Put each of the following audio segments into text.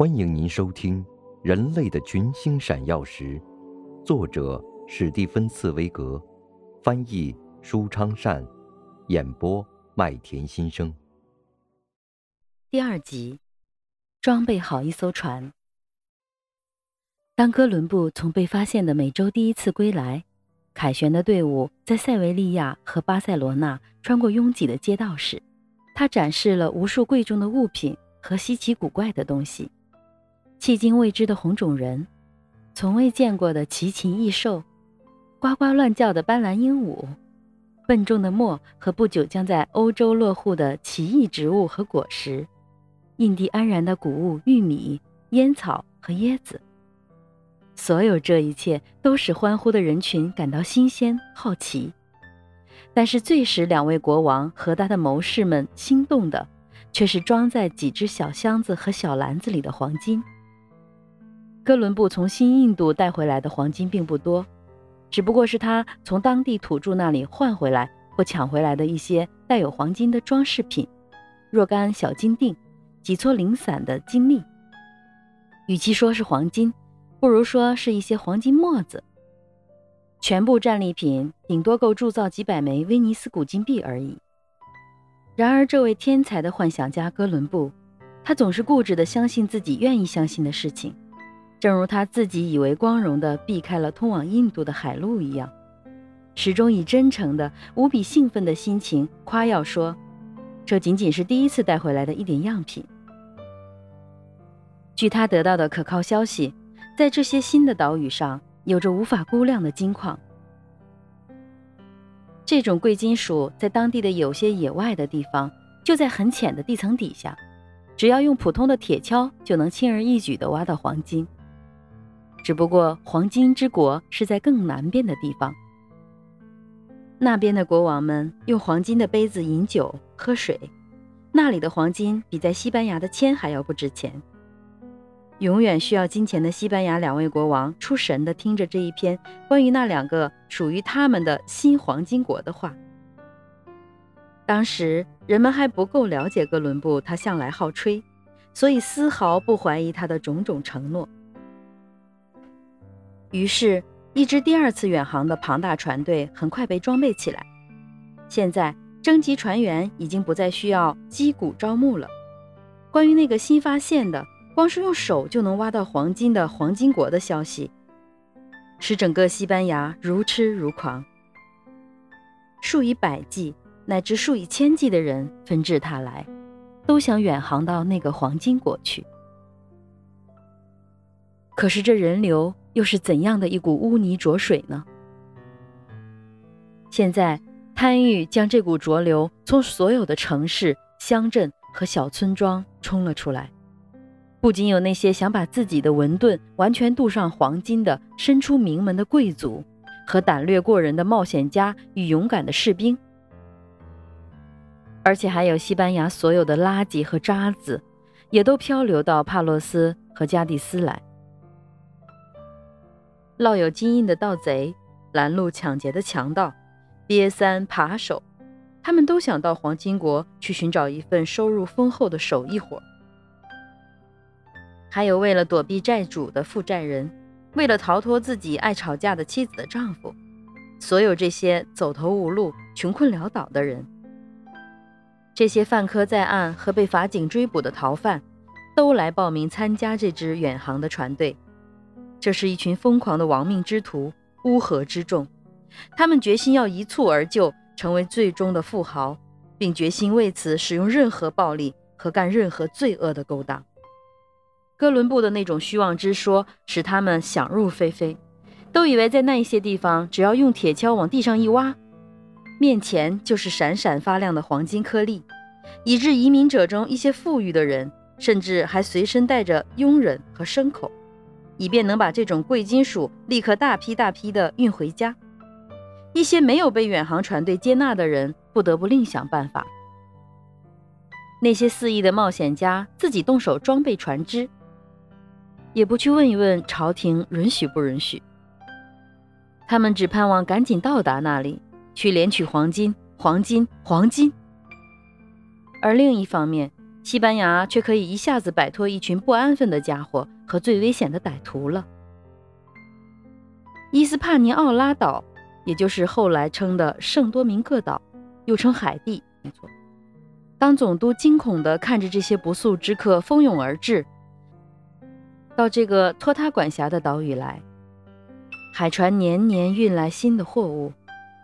欢迎您收听《人类的群星闪耀时》，作者史蒂芬·茨威格，翻译舒昌善，演播麦田心声。第二集，装备好一艘船。当哥伦布从被发现的美洲第一次归来，凯旋的队伍在塞维利亚和巴塞罗那穿过拥挤的街道时，他展示了无数贵重的物品和稀奇古怪的东西。迄今未知的红种人，从未见过的奇禽异兽，呱呱乱叫的斑斓鹦鹉，笨重的墨和不久将在欧洲落户的奇异植物和果实，印第安人的谷物玉米、烟草和椰子。所有这一切都使欢呼的人群感到新鲜好奇，但是最使两位国王和他的谋士们心动的，却是装在几只小箱子和小篮子里的黄金。哥伦布从新印度带回来的黄金并不多，只不过是他从当地土著那里换回来或抢回来的一些带有黄金的装饰品，若干小金锭，几撮零散的金粒。与其说是黄金，不如说是一些黄金沫子。全部战利品顶多够铸造几百枚威尼斯古金币而已。然而，这位天才的幻想家哥伦布，他总是固执地相信自己愿意相信的事情。正如他自己以为光荣地避开了通往印度的海路一样，始终以真诚的、无比兴奋的心情夸耀说：“这仅仅是第一次带回来的一点样品。”据他得到的可靠消息，在这些新的岛屿上有着无法估量的金矿。这种贵金属在当地的有些野外的地方，就在很浅的地层底下，只要用普通的铁锹就能轻而易举地挖到黄金。只不过，黄金之国是在更南边的地方。那边的国王们用黄金的杯子饮酒喝水，那里的黄金比在西班牙的铅还要不值钱。永远需要金钱的西班牙两位国王出神地听着这一篇关于那两个属于他们的新黄金国的话。当时人们还不够了解哥伦布，他向来好吹，所以丝毫不怀疑他的种种承诺。于是，一支第二次远航的庞大船队很快被装备起来。现在，征集船员已经不再需要击鼓招募了。关于那个新发现的、光是用手就能挖到黄金的黄金国的消息，使整个西班牙如痴如狂。数以百计乃至数以千计的人纷至沓来，都想远航到那个黄金国去。可是这人流……又是怎样的一股污泥浊水呢？现在，贪欲将这股浊流从所有的城市、乡镇和小村庄冲了出来。不仅有那些想把自己的文盾完全镀上黄金的身出名门的贵族，和胆略过人的冒险家与勇敢的士兵，而且还有西班牙所有的垃圾和渣子，也都漂流到帕洛斯和加的斯来。烙有金印的盗贼、拦路抢劫的强盗、瘪三扒手，他们都想到黄金国去寻找一份收入丰厚的手艺活。还有为了躲避债主的负债人，为了逃脱自己爱吵架的妻子的丈夫，所有这些走投无路、穷困潦倒的人，这些犯科在案和被法警追捕的逃犯，都来报名参加这支远航的船队。这是一群疯狂的亡命之徒，乌合之众。他们决心要一蹴而就，成为最终的富豪，并决心为此使用任何暴力和干任何罪恶的勾当。哥伦布的那种虚妄之说使他们想入非非，都以为在那一些地方，只要用铁锹往地上一挖，面前就是闪闪发亮的黄金颗粒，以致移民者中一些富裕的人，甚至还随身带着佣人和牲口。以便能把这种贵金属立刻大批大批地运回家，一些没有被远航船队接纳的人不得不另想办法。那些肆意的冒险家自己动手装备船只，也不去问一问朝廷允许不允许。他们只盼望赶紧到达那里，去领取黄金、黄金、黄金。而另一方面，西班牙却可以一下子摆脱一群不安分的家伙和最危险的歹徒了。伊斯帕尼奥拉岛，也就是后来称的圣多明各岛，又称海地，没错。当总督惊恐地看着这些不速之客蜂拥而至，到这个托他管辖的岛屿来，海船年年运来新的货物，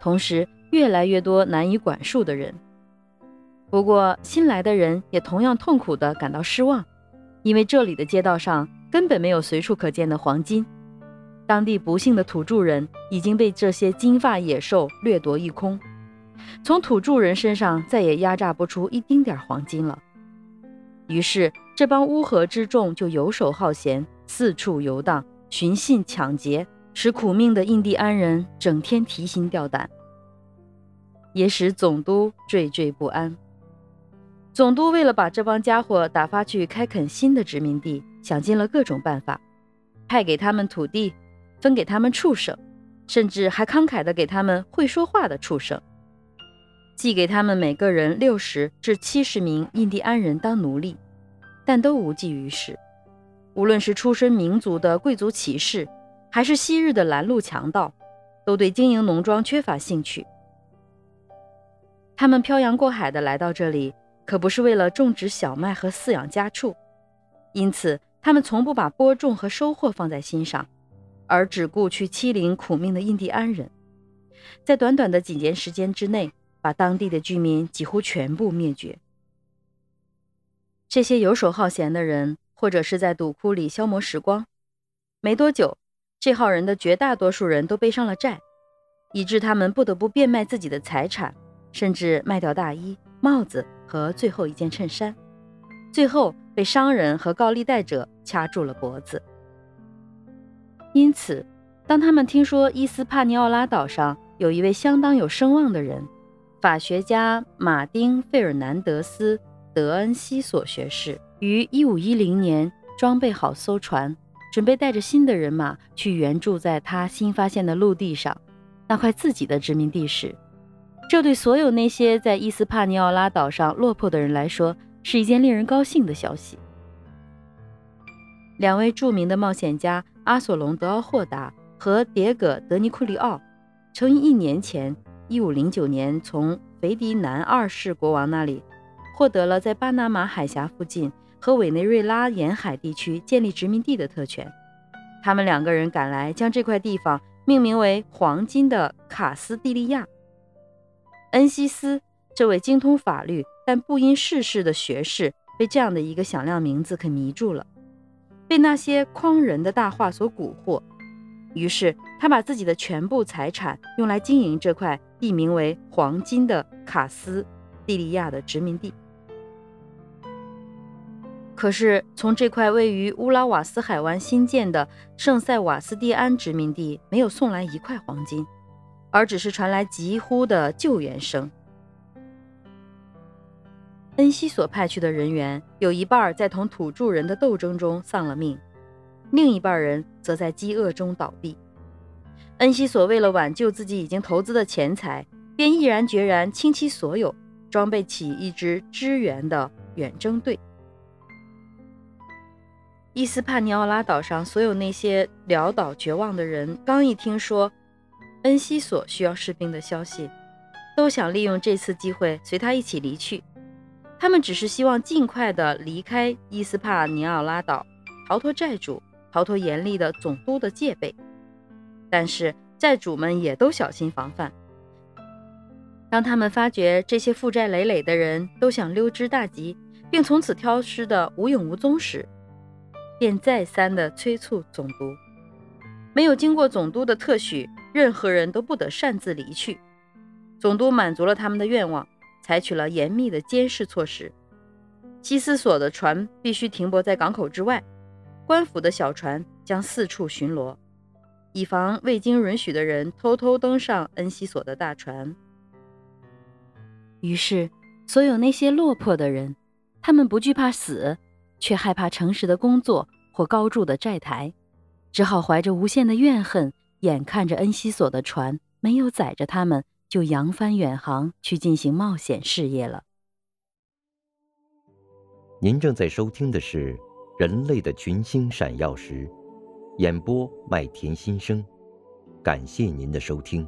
同时越来越多难以管束的人。不过，新来的人也同样痛苦地感到失望，因为这里的街道上根本没有随处可见的黄金。当地不幸的土著人已经被这些金发野兽掠夺一空，从土著人身上再也压榨不出一丁点黄金了。于是，这帮乌合之众就游手好闲，四处游荡，寻衅抢劫，使苦命的印第安人整天提心吊胆，也使总督惴惴不安。总督为了把这帮家伙打发去开垦新的殖民地，想尽了各种办法，派给他们土地，分给他们畜生，甚至还慷慨地给他们会说话的畜生，寄给他们每个人六十至七十名印第安人当奴隶，但都无济于事。无论是出身民族的贵族骑士，还是昔日的拦路强盗，都对经营农庄缺乏兴趣。他们漂洋过海的来到这里。可不是为了种植小麦和饲养家畜，因此他们从不把播种和收获放在心上，而只顾去欺凌苦命的印第安人。在短短的几年时间之内，把当地的居民几乎全部灭绝。这些游手好闲的人，或者是在赌窟里消磨时光。没多久，这号人的绝大多数人都背上了债，以致他们不得不变卖自己的财产，甚至卖掉大衣、帽子。和最后一件衬衫，最后被商人和高利贷者掐住了脖子。因此，当他们听说伊斯帕尼奥拉岛上有一位相当有声望的人——法学家马丁·费尔南德斯·德恩西索学士，于1510年装备好艘船，准备带着新的人马去援助在他新发现的陆地上那块自己的殖民地时，这对所有那些在伊斯帕尼奥拉岛上落魄的人来说，是一件令人高兴的消息。两位著名的冒险家阿索隆·德奥霍达和迭戈·德尼库利奥，曾于一年前，1509年从腓迪南二世国王那里，获得了在巴拿马海峡附近和委内瑞拉沿海地区建立殖民地的特权。他们两个人赶来，将这块地方命名为“黄金的卡斯蒂利亚”。恩西斯这位精通法律但不因世事的学士，被这样的一个响亮名字给迷住了，被那些诓人的大话所蛊惑。于是他把自己的全部财产用来经营这块地名为“黄金”的卡斯蒂利亚的殖民地。可是，从这块位于乌拉瓦斯海湾新建的圣塞瓦斯蒂安殖民地没有送来一块黄金。而只是传来疾呼的救援声。恩西所派去的人员有一半在同土著人的斗争中丧了命，另一半人则在饥饿中倒闭。恩西所为了挽救自己已经投资的钱财，便毅然决然倾其所有，装备起一支支援的远征队。伊斯帕尼奥拉岛上所有那些潦倒绝望的人，刚一听说。恩西索需要士兵的消息，都想利用这次机会随他一起离去。他们只是希望尽快地离开伊斯帕尼奥拉岛，逃脱债主，逃脱严厉的总督的戒备。但是债主们也都小心防范。当他们发觉这些负债累累的人都想溜之大吉，并从此消失的无影无踪时，便再三地催促总督。没有经过总督的特许。任何人都不得擅自离去。总督满足了他们的愿望，采取了严密的监视措施。西斯索的船必须停泊在港口之外，官府的小船将四处巡逻，以防未经允许的人偷偷登上恩西索的大船。于是，所有那些落魄的人，他们不惧怕死，却害怕诚实的工作或高筑的债台，只好怀着无限的怨恨。眼看着恩西索的船没有载着他们，就扬帆远航去进行冒险事业了。您正在收听的是《人类的群星闪耀时》，演播麦田心声，感谢您的收听。